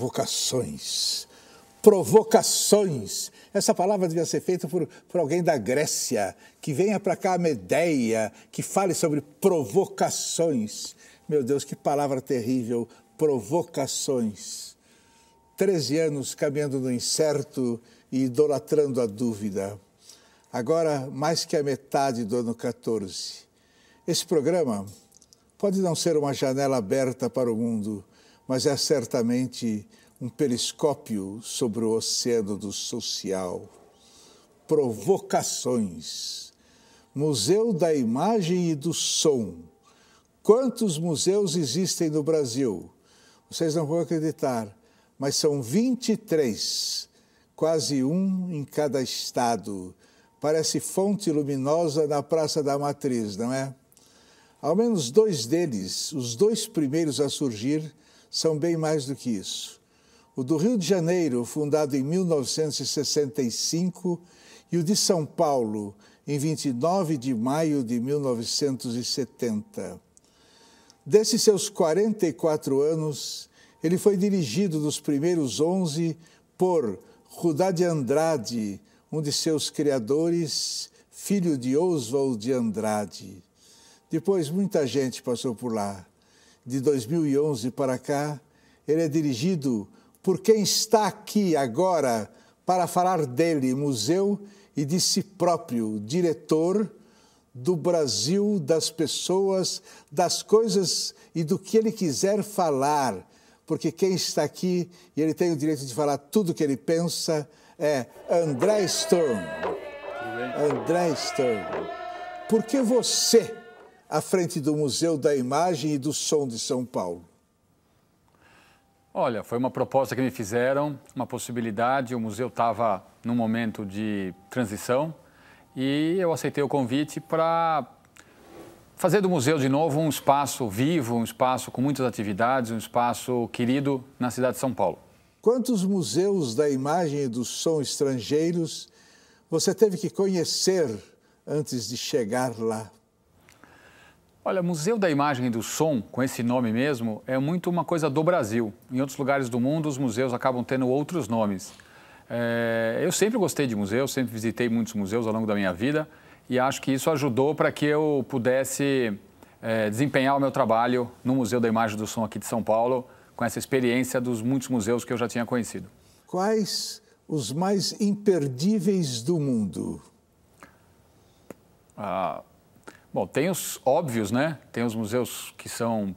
provocações. Provocações. Essa palavra devia ser feita por, por alguém da Grécia, que venha para cá a Medeia, que fale sobre provocações. Meu Deus, que palavra terrível, provocações. Treze anos caminhando no incerto e idolatrando a dúvida. Agora, mais que a metade do ano 14. Esse programa pode não ser uma janela aberta para o mundo, mas é certamente um periscópio sobre o oceano do social. Provocações. Museu da Imagem e do Som. Quantos museus existem no Brasil? Vocês não vão acreditar, mas são 23, quase um em cada estado. Parece fonte luminosa na Praça da Matriz, não é? Ao menos dois deles, os dois primeiros a surgir, são bem mais do que isso. O do Rio de Janeiro, fundado em 1965, e o de São Paulo, em 29 de maio de 1970. Desses seus 44 anos, ele foi dirigido nos primeiros 11 por Rudá de Andrade, um de seus criadores, filho de Oswald de Andrade. Depois, muita gente passou por lá de 2011 para cá, ele é dirigido por quem está aqui agora para falar dele, museu, e de si próprio, diretor do Brasil, das pessoas, das coisas e do que ele quiser falar, porque quem está aqui e ele tem o direito de falar tudo o que ele pensa é André Sturm. André Sturm. Por que você à frente do Museu da Imagem e do Som de São Paulo? Olha, foi uma proposta que me fizeram, uma possibilidade. O museu estava num momento de transição e eu aceitei o convite para fazer do museu de novo um espaço vivo, um espaço com muitas atividades, um espaço querido na cidade de São Paulo. Quantos museus da imagem e do som estrangeiros você teve que conhecer antes de chegar lá? Olha, Museu da Imagem e do Som, com esse nome mesmo, é muito uma coisa do Brasil. Em outros lugares do mundo, os museus acabam tendo outros nomes. É, eu sempre gostei de museus, sempre visitei muitos museus ao longo da minha vida e acho que isso ajudou para que eu pudesse é, desempenhar o meu trabalho no Museu da Imagem e do Som aqui de São Paulo, com essa experiência dos muitos museus que eu já tinha conhecido. Quais os mais imperdíveis do mundo? Ah, Bom, tem os óbvios, né? Tem os museus que são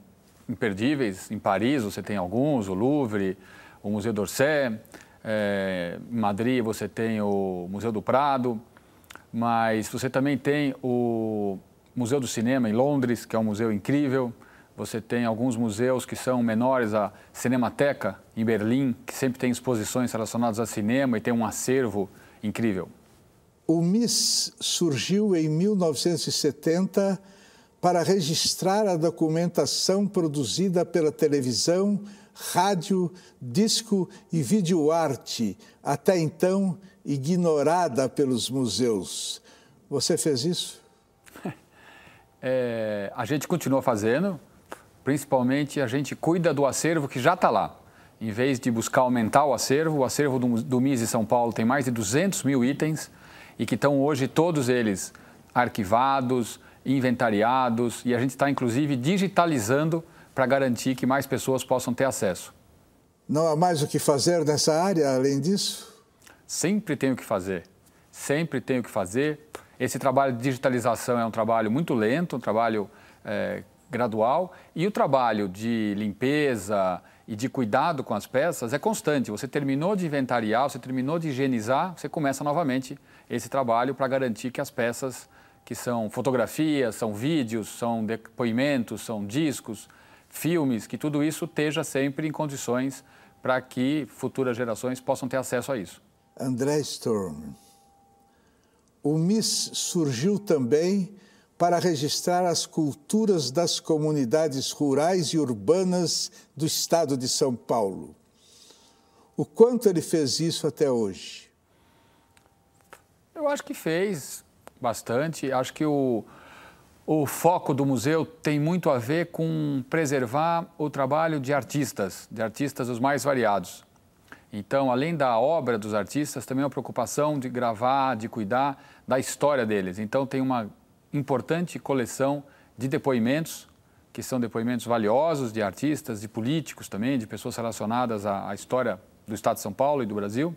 imperdíveis. Em Paris você tem alguns, o Louvre, o Museu d'Orsay. É, em Madrid você tem o Museu do Prado. Mas você também tem o Museu do Cinema em Londres, que é um museu incrível. Você tem alguns museus que são menores, a Cinemateca em Berlim, que sempre tem exposições relacionadas a cinema e tem um acervo incrível. O MIS surgiu em 1970 para registrar a documentação produzida pela televisão, rádio, disco e videoarte, até então ignorada pelos museus. Você fez isso? É, a gente continua fazendo, principalmente a gente cuida do acervo que já está lá. Em vez de buscar aumentar o acervo, o acervo do, do MIS em São Paulo tem mais de 200 mil itens e que estão hoje todos eles arquivados, inventariados e a gente está inclusive digitalizando para garantir que mais pessoas possam ter acesso. Não há mais o que fazer nessa área além disso? Sempre tem o que fazer, sempre tem o que fazer. Esse trabalho de digitalização é um trabalho muito lento, um trabalho é, gradual e o trabalho de limpeza e de cuidado com as peças é constante. Você terminou de inventariar, você terminou de higienizar, você começa novamente esse trabalho para garantir que as peças, que são fotografias, são vídeos, são depoimentos, são discos, filmes, que tudo isso esteja sempre em condições para que futuras gerações possam ter acesso a isso. André Storm, o MIS surgiu também para registrar as culturas das comunidades rurais e urbanas do estado de São Paulo. O quanto ele fez isso até hoje? Eu acho que fez bastante. Acho que o, o foco do museu tem muito a ver com preservar o trabalho de artistas, de artistas os mais variados. Então, além da obra dos artistas, também é uma preocupação de gravar, de cuidar da história deles. Então, tem uma importante coleção de depoimentos, que são depoimentos valiosos de artistas, de políticos também, de pessoas relacionadas à, à história do Estado de São Paulo e do Brasil.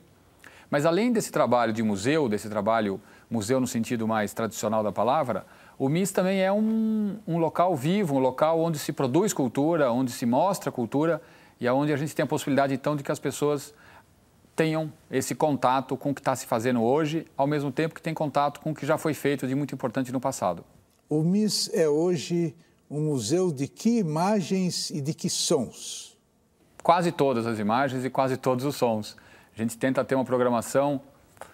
Mas, além desse trabalho de museu, desse trabalho museu no sentido mais tradicional da palavra, o MIS também é um, um local vivo, um local onde se produz cultura, onde se mostra cultura e onde a gente tem a possibilidade, então, de que as pessoas tenham esse contato com o que está se fazendo hoje, ao mesmo tempo que tem contato com o que já foi feito de muito importante no passado. O MIS é hoje um museu de que imagens e de que sons? Quase todas as imagens e quase todos os sons. A gente tenta ter uma programação.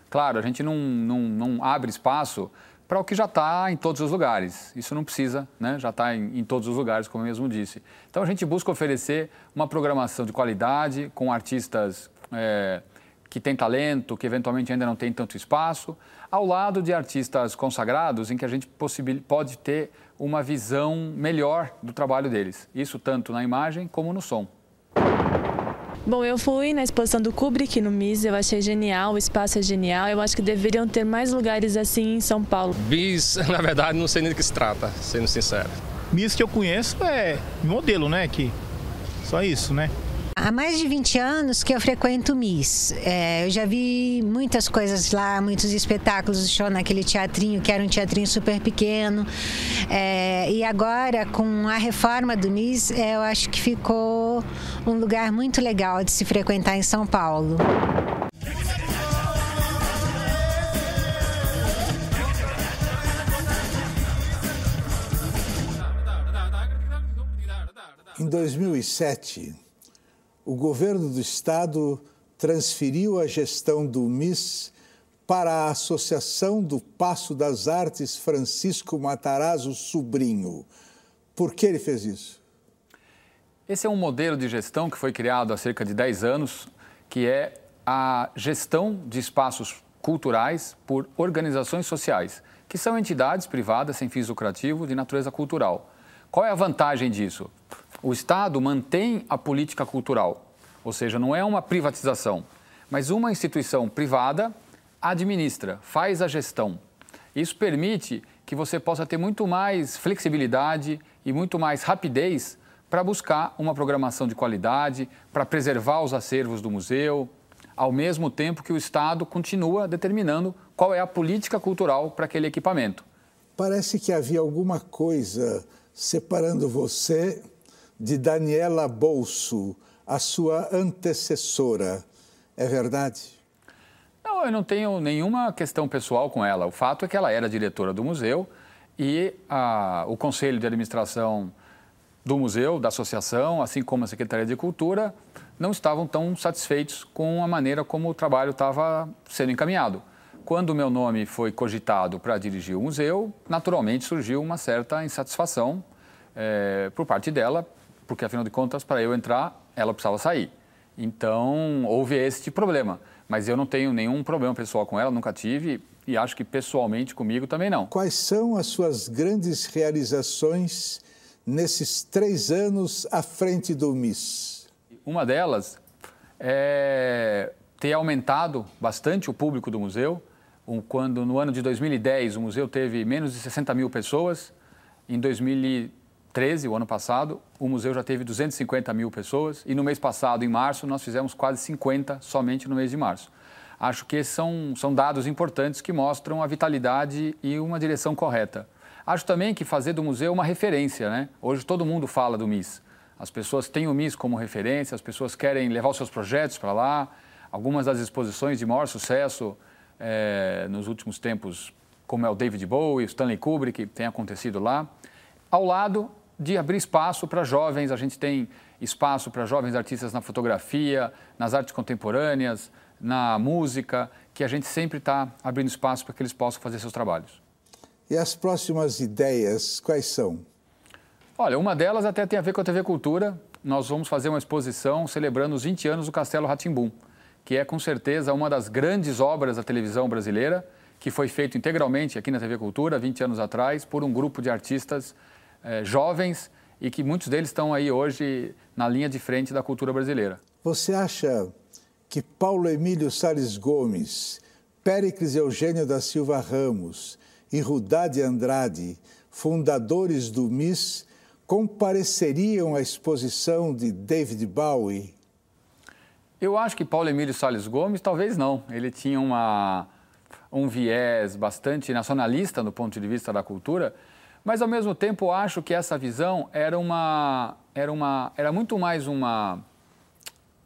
Claro, a gente não, não, não abre espaço para o que já está em todos os lugares. Isso não precisa, né? já está em, em, todos os lugares, como eu mesmo disse. Então a gente busca oferecer uma programação de qualidade com artistas é, que têm talento, que eventualmente ainda não tem tanto espaço, ao lado de artistas consagrados em que a gente pode ter uma visão melhor do trabalho deles. Isso tanto na imagem como no som. Bom, eu fui na exposição do Kubrick no MIS, eu achei genial, o espaço é genial. Eu acho que deveriam ter mais lugares assim em São Paulo. MIS, na verdade, não sei nem do que se trata, sendo sincero. MIS que eu conheço é modelo, né? Que só isso, né? Há mais de 20 anos que eu frequento o MIS. É, eu já vi muitas coisas lá, muitos espetáculos, show naquele teatrinho, que era um teatrinho super pequeno. É, e agora, com a reforma do MIS, é, eu acho que ficou um lugar muito legal de se frequentar em São Paulo. Em 2007, o governo do estado transferiu a gestão do MIS para a Associação do Passo das Artes Francisco Matarazzo Sobrinho. Por que ele fez isso? Esse é um modelo de gestão que foi criado há cerca de 10 anos, que é a gestão de espaços culturais por organizações sociais, que são entidades privadas sem fins lucrativos de natureza cultural. Qual é a vantagem disso? O Estado mantém a política cultural, ou seja, não é uma privatização, mas uma instituição privada administra, faz a gestão. Isso permite que você possa ter muito mais flexibilidade e muito mais rapidez para buscar uma programação de qualidade, para preservar os acervos do museu, ao mesmo tempo que o Estado continua determinando qual é a política cultural para aquele equipamento. Parece que havia alguma coisa separando você de Daniela Bolso, a sua antecessora. É verdade? Não, eu não tenho nenhuma questão pessoal com ela. O fato é que ela era diretora do museu e a, o conselho de administração do museu, da associação, assim como a Secretaria de Cultura, não estavam tão satisfeitos com a maneira como o trabalho estava sendo encaminhado. Quando o meu nome foi cogitado para dirigir o museu, naturalmente surgiu uma certa insatisfação é, por parte dela porque afinal de contas, para eu entrar, ela precisava sair. Então, houve esse problema. Mas eu não tenho nenhum problema pessoal com ela, nunca tive, e acho que pessoalmente comigo também não. Quais são as suas grandes realizações nesses três anos à frente do MIS? Uma delas é ter aumentado bastante o público do museu. Quando no ano de 2010 o museu teve menos de 60 mil pessoas, em 2013 13, o ano passado, o museu já teve 250 mil pessoas e no mês passado, em março, nós fizemos quase 50 somente no mês de março. Acho que esses são, são dados importantes que mostram a vitalidade e uma direção correta. Acho também que fazer do museu uma referência, né? Hoje todo mundo fala do MIS. As pessoas têm o MIS como referência, as pessoas querem levar os seus projetos para lá. Algumas das exposições de maior sucesso é, nos últimos tempos, como é o David Bowie, o Stanley Kubrick, tem acontecido lá. Ao lado, de abrir espaço para jovens. A gente tem espaço para jovens artistas na fotografia, nas artes contemporâneas, na música, que a gente sempre está abrindo espaço para que eles possam fazer seus trabalhos. E as próximas ideias, quais são? Olha, uma delas até tem a ver com a TV Cultura. Nós vamos fazer uma exposição celebrando os 20 anos do Castelo Ratimbum, que é com certeza uma das grandes obras da televisão brasileira que foi feito integralmente aqui na TV Cultura, 20 anos atrás, por um grupo de artistas eh, jovens e que muitos deles estão aí hoje na linha de frente da cultura brasileira. Você acha que Paulo Emílio Salles Gomes, Péricles Eugênio da Silva Ramos e Rudá Andrade, fundadores do MIS, compareceriam à exposição de David Bowie? Eu acho que Paulo Emílio Salles Gomes talvez não. Ele tinha uma, um viés bastante nacionalista do ponto de vista da cultura, mas ao mesmo tempo acho que essa visão era uma era uma era muito mais uma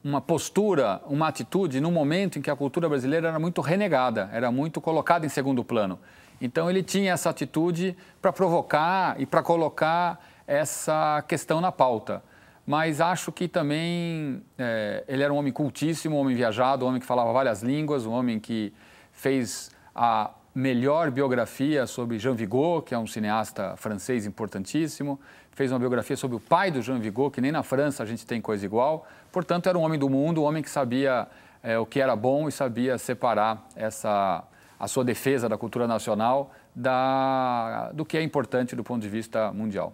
uma postura, uma atitude no momento em que a cultura brasileira era muito renegada, era muito colocada em segundo plano. Então ele tinha essa atitude para provocar e para colocar essa questão na pauta. Mas acho que também é, ele era um homem cultíssimo, um homem viajado, um homem que falava várias línguas, um homem que fez a melhor biografia sobre Jean Vigo, que é um cineasta francês importantíssimo. Fez uma biografia sobre o pai do Jean Vigo, que nem na França a gente tem coisa igual. Portanto, era um homem do mundo, um homem que sabia é, o que era bom e sabia separar essa, a sua defesa da cultura nacional da, do que é importante do ponto de vista mundial.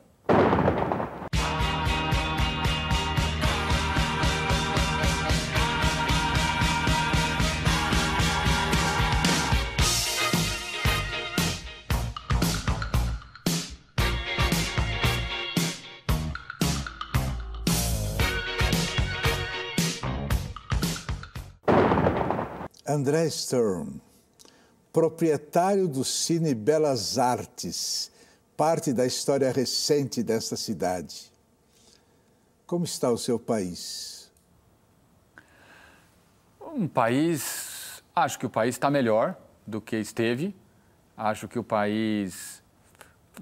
André Sturm, proprietário do Cine Belas Artes, parte da história recente desta cidade. Como está o seu país? Um país. Acho que o país está melhor do que esteve. Acho que o país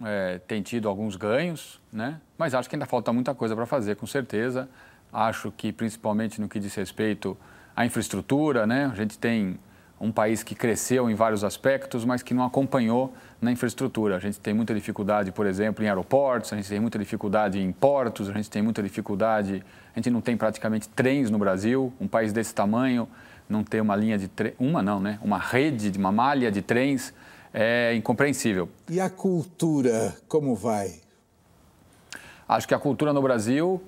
é, tem tido alguns ganhos, né? mas acho que ainda falta muita coisa para fazer, com certeza. Acho que, principalmente no que diz respeito a infraestrutura, né? A gente tem um país que cresceu em vários aspectos, mas que não acompanhou na infraestrutura. A gente tem muita dificuldade, por exemplo, em aeroportos, a gente tem muita dificuldade em portos, a gente tem muita dificuldade, a gente não tem praticamente trens no Brasil. Um país desse tamanho não ter uma linha de trem, uma não, né? Uma rede, uma malha de trens é incompreensível. E a cultura, como vai? Acho que a cultura no Brasil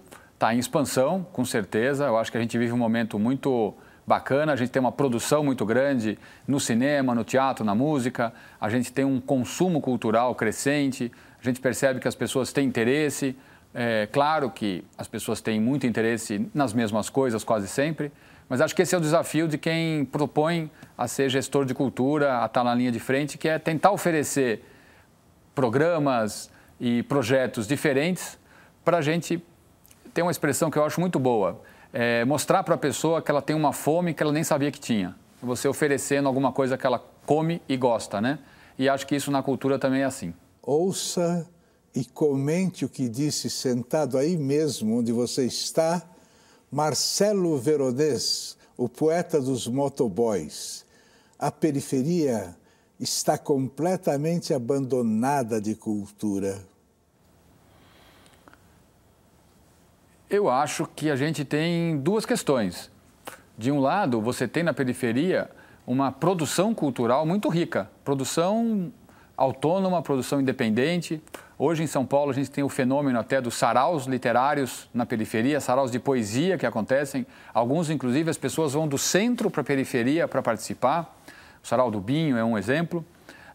está em expansão, com certeza. Eu acho que a gente vive um momento muito bacana, a gente tem uma produção muito grande no cinema, no teatro, na música, a gente tem um consumo cultural crescente, a gente percebe que as pessoas têm interesse. É claro que as pessoas têm muito interesse nas mesmas coisas quase sempre, mas acho que esse é o desafio de quem propõe a ser gestor de cultura, a estar na linha de frente, que é tentar oferecer programas e projetos diferentes para a gente tem uma expressão que eu acho muito boa. É mostrar para a pessoa que ela tem uma fome que ela nem sabia que tinha. Você oferecendo alguma coisa que ela come e gosta, né? E acho que isso na cultura também é assim. Ouça e comente o que disse sentado aí mesmo onde você está, Marcelo Veronês, o poeta dos motoboys. A periferia está completamente abandonada de cultura. Eu acho que a gente tem duas questões. De um lado, você tem na periferia uma produção cultural muito rica, produção autônoma, produção independente. Hoje em São Paulo a gente tem o fenômeno até dos saraus literários na periferia, saraus de poesia que acontecem. Alguns, inclusive, as pessoas vão do centro para a periferia para participar. O sarau do Binho é um exemplo.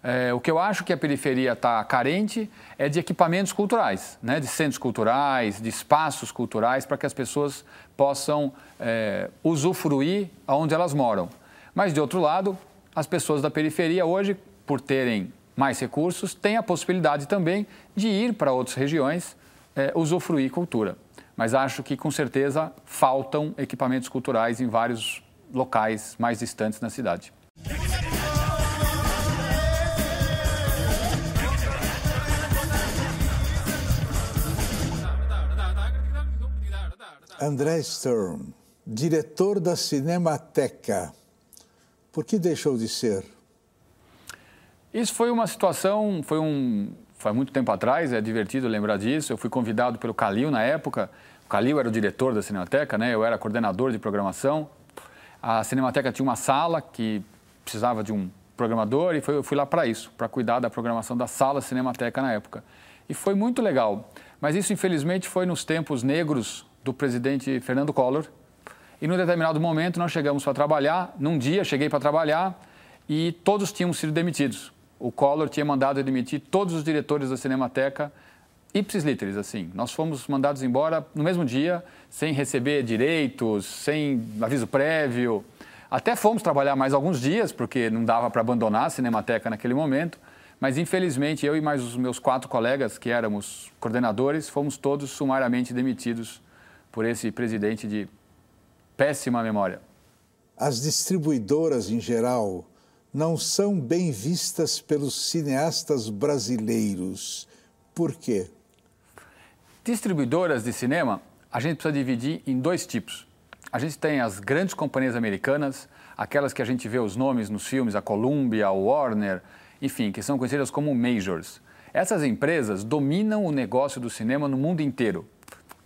É, o que eu acho que a periferia está carente é de equipamentos culturais, né? de centros culturais, de espaços culturais, para que as pessoas possam é, usufruir onde elas moram. Mas, de outro lado, as pessoas da periferia hoje, por terem mais recursos, têm a possibilidade também de ir para outras regiões é, usufruir cultura. Mas acho que, com certeza, faltam equipamentos culturais em vários locais mais distantes na cidade. André Sturm, diretor da Cinemateca. Por que deixou de ser? Isso foi uma situação, foi um, foi muito tempo atrás, é divertido lembrar disso. Eu fui convidado pelo Calil na época. O Calil era o diretor da Cinemateca, né? Eu era coordenador de programação. A Cinemateca tinha uma sala que precisava de um programador e foi, eu fui lá para isso, para cuidar da programação da sala Cinemateca na época. E foi muito legal. Mas isso, infelizmente, foi nos tempos negros do presidente Fernando Collor. E num determinado momento nós chegamos para trabalhar. Num dia cheguei para trabalhar e todos tinham sido demitidos. O Collor tinha mandado demitir todos os diretores da Cinemateca ipsis literis, assim. Nós fomos mandados embora no mesmo dia, sem receber direitos, sem aviso prévio. Até fomos trabalhar mais alguns dias, porque não dava para abandonar a Cinemateca naquele momento. Mas, infelizmente, eu e mais os meus quatro colegas, que éramos coordenadores, fomos todos sumariamente demitidos por esse presidente de péssima memória. As distribuidoras, em geral, não são bem vistas pelos cineastas brasileiros. Por quê? Distribuidoras de cinema, a gente precisa dividir em dois tipos. A gente tem as grandes companhias americanas, aquelas que a gente vê os nomes nos filmes, a Columbia, a Warner, enfim, que são conhecidas como majors. Essas empresas dominam o negócio do cinema no mundo inteiro.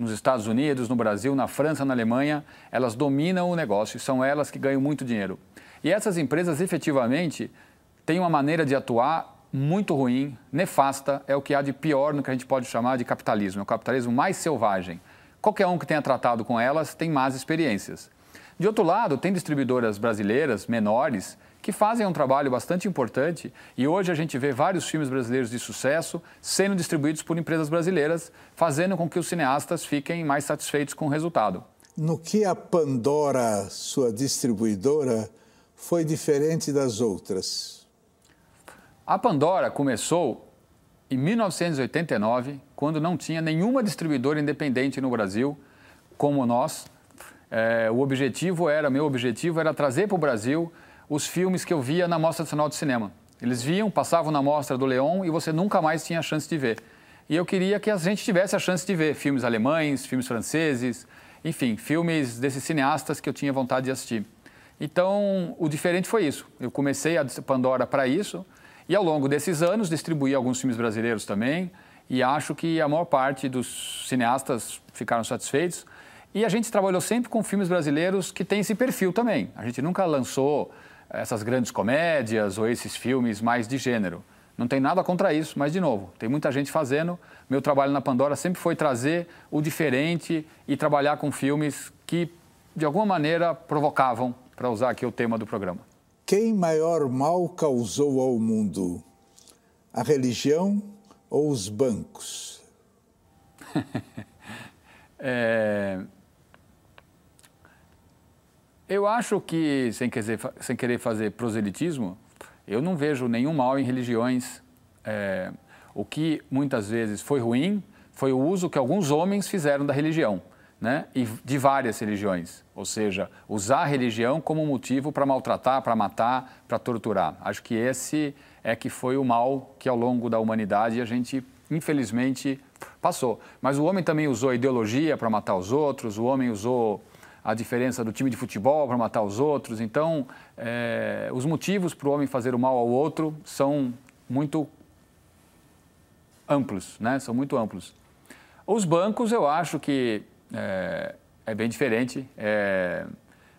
Nos Estados Unidos, no Brasil, na França, na Alemanha, elas dominam o negócio e são elas que ganham muito dinheiro. E essas empresas efetivamente têm uma maneira de atuar muito ruim, nefasta, é o que há de pior no que a gente pode chamar de capitalismo, é o capitalismo mais selvagem. Qualquer um que tenha tratado com elas tem más experiências. De outro lado, tem distribuidoras brasileiras menores que fazem um trabalho bastante importante e hoje a gente vê vários filmes brasileiros de sucesso sendo distribuídos por empresas brasileiras, fazendo com que os cineastas fiquem mais satisfeitos com o resultado. No que a Pandora, sua distribuidora, foi diferente das outras? A Pandora começou em 1989, quando não tinha nenhuma distribuidora independente no Brasil, como nós. É, o objetivo era, meu objetivo era trazer para o Brasil os filmes que eu via na Mostra Nacional de Cinema. Eles viam, passavam na Mostra do Leão e você nunca mais tinha a chance de ver. E eu queria que a gente tivesse a chance de ver filmes alemães, filmes franceses, enfim, filmes desses cineastas que eu tinha vontade de assistir. Então, o diferente foi isso. Eu comecei a Pandora para isso, e ao longo desses anos distribuí alguns filmes brasileiros também e acho que a maior parte dos cineastas ficaram satisfeitos. E a gente trabalhou sempre com filmes brasileiros que têm esse perfil também. A gente nunca lançou essas grandes comédias ou esses filmes mais de gênero. Não tem nada contra isso, mas de novo, tem muita gente fazendo. Meu trabalho na Pandora sempre foi trazer o diferente e trabalhar com filmes que de alguma maneira provocavam, para usar aqui o tema do programa. Quem maior mal causou ao mundo? A religião ou os bancos? é... Eu acho que, sem querer, sem querer fazer proselitismo, eu não vejo nenhum mal em religiões. É... O que muitas vezes foi ruim foi o uso que alguns homens fizeram da religião né, e de várias religiões, ou seja, usar a religião como motivo para maltratar, para matar, para torturar. Acho que esse é que foi o mal que ao longo da humanidade a gente, infelizmente, passou. Mas o homem também usou ideologia para matar os outros, o homem usou a diferença do time de futebol para matar os outros. Então, é, os motivos para o homem fazer o mal ao outro são muito amplos, né? São muito amplos. Os bancos, eu acho que é, é bem diferente. É,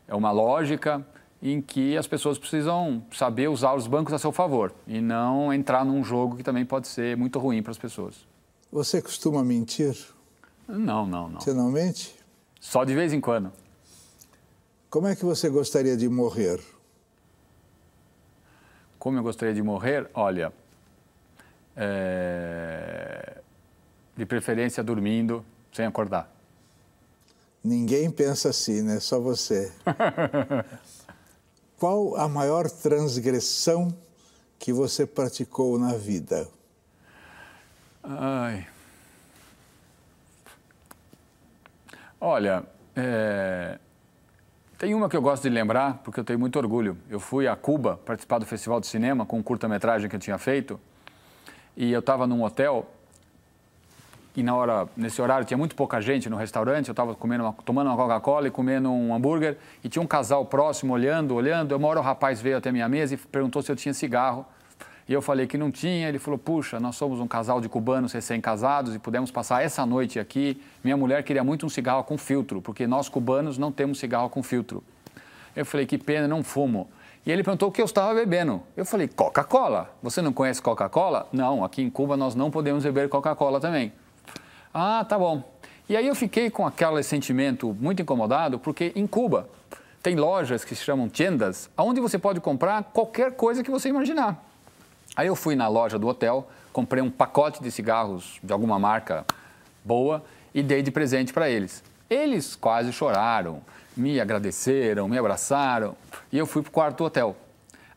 é uma lógica em que as pessoas precisam saber usar os bancos a seu favor e não entrar num jogo que também pode ser muito ruim para as pessoas. Você costuma mentir? Não, não, não. Você não mente? Só de vez em quando. Como é que você gostaria de morrer? Como eu gostaria de morrer? Olha, é... de preferência dormindo, sem acordar. Ninguém pensa assim, né? Só você. Qual a maior transgressão que você praticou na vida? Ai. Olha, é... tem uma que eu gosto de lembrar, porque eu tenho muito orgulho. Eu fui a Cuba participar do Festival de Cinema com um curta-metragem que eu tinha feito. E eu estava num hotel e na hora, nesse horário tinha muito pouca gente no restaurante, eu estava comendo tomando uma Coca-Cola e comendo um hambúrguer e tinha um casal próximo olhando, olhando. Uma hora o rapaz veio até minha mesa e perguntou se eu tinha cigarro. E eu falei que não tinha. Ele falou: Puxa, nós somos um casal de cubanos recém-casados e pudemos passar essa noite aqui. Minha mulher queria muito um cigarro com filtro, porque nós cubanos não temos cigarro com filtro. Eu falei: Que pena, não fumo. E ele perguntou o que eu estava bebendo. Eu falei, Coca-Cola. Você não conhece Coca-Cola? Não, aqui em Cuba nós não podemos beber Coca-Cola também. Ah, tá bom. E aí eu fiquei com aquele sentimento muito incomodado, porque em Cuba tem lojas que se chamam tiendas, onde você pode comprar qualquer coisa que você imaginar. Aí eu fui na loja do hotel, comprei um pacote de cigarros de alguma marca boa e dei de presente para eles. Eles quase choraram, me agradeceram, me abraçaram e eu fui para o quarto do hotel.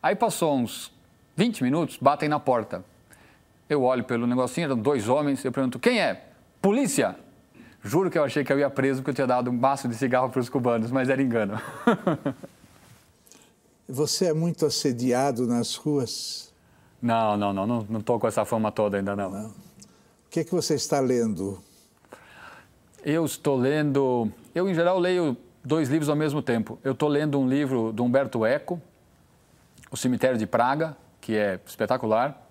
Aí passou uns 20 minutos, batem na porta. Eu olho pelo negocinho, eram dois homens, eu pergunto, quem é? Polícia! Juro que eu achei que eu ia preso porque eu tinha dado um maço de cigarro para os cubanos, mas era engano. Você é muito assediado nas ruas? Não, não, não, não estou com essa fama toda ainda não. não. O que é que você está lendo? Eu estou lendo, eu em geral leio dois livros ao mesmo tempo. Eu estou lendo um livro do Humberto Eco, O Cemitério de Praga, que é espetacular,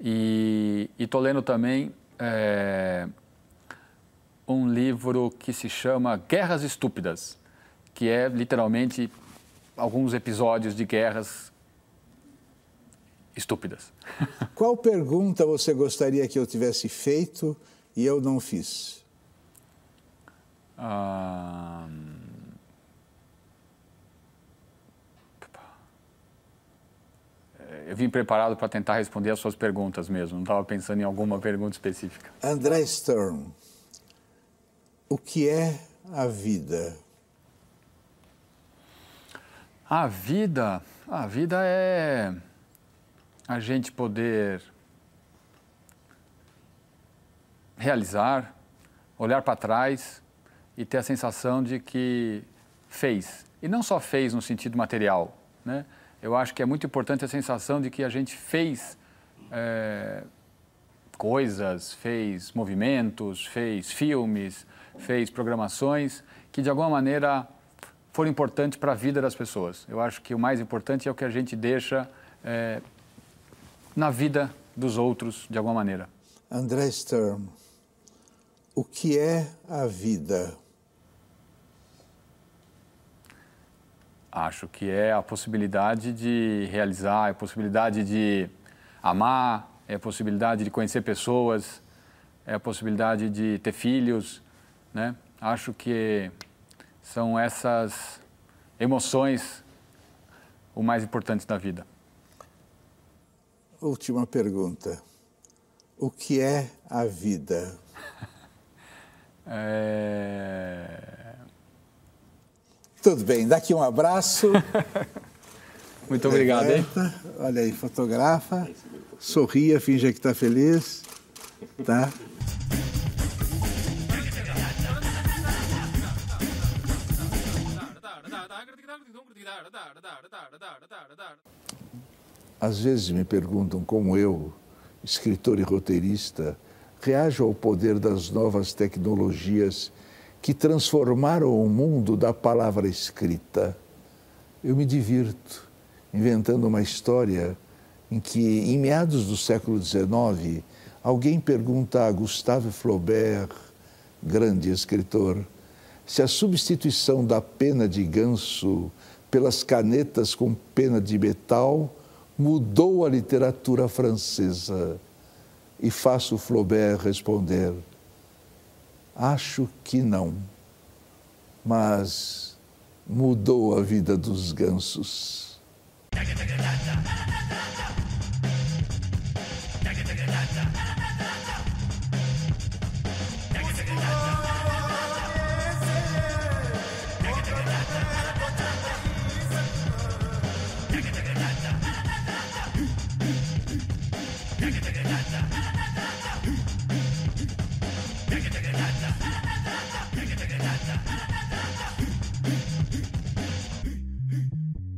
e estou lendo também é, um livro que se chama Guerras Estúpidas, que é literalmente alguns episódios de guerras estúpidas. Qual pergunta você gostaria que eu tivesse feito e eu não fiz? Ah... eu vim preparado para tentar responder as suas perguntas mesmo, não estava pensando em alguma pergunta específica. André Stern, o que é a vida? A vida, a vida é a gente poder realizar, olhar para trás e ter a sensação de que fez. E não só fez no sentido material, né? eu acho que é muito importante a sensação de que a gente fez é, coisas, fez movimentos, fez filmes, fez programações que de alguma maneira foram importantes para a vida das pessoas. Eu acho que o mais importante é o que a gente deixa é, na vida dos outros de alguma maneira. André Sturm, o que é a vida? Acho que é a possibilidade de realizar, é a possibilidade de amar, é a possibilidade de conhecer pessoas, é a possibilidade de ter filhos, né? Acho que são essas emoções o mais importante da vida. Última pergunta. O que é a vida? é... Tudo bem, daqui um abraço. Muito obrigado, hein? Olha aí, fotografa, sorria, finge que está feliz, tá? Às vezes me perguntam como eu, escritor e roteirista, reajo ao poder das novas tecnologias que transformaram o mundo da palavra escrita. Eu me divirto inventando uma história em que, em meados do século XIX, alguém pergunta a Gustave Flaubert, grande escritor, se a substituição da pena de ganso pelas canetas com pena de metal mudou a literatura francesa. E faço Flaubert responder: Acho que não, mas mudou a vida dos gansos.